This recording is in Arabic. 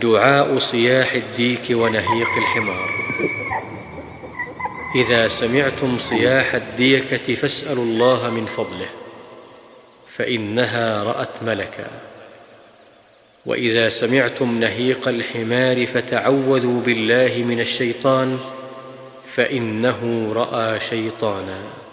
دعاء صياح الديك ونهيق الحمار. إذا سمعتم صياح الديكة فاسألوا الله من فضله فإنها رأت ملكا. وإذا سمعتم نهيق الحمار فتعوذوا بالله من الشيطان فإنه رأى شيطانا.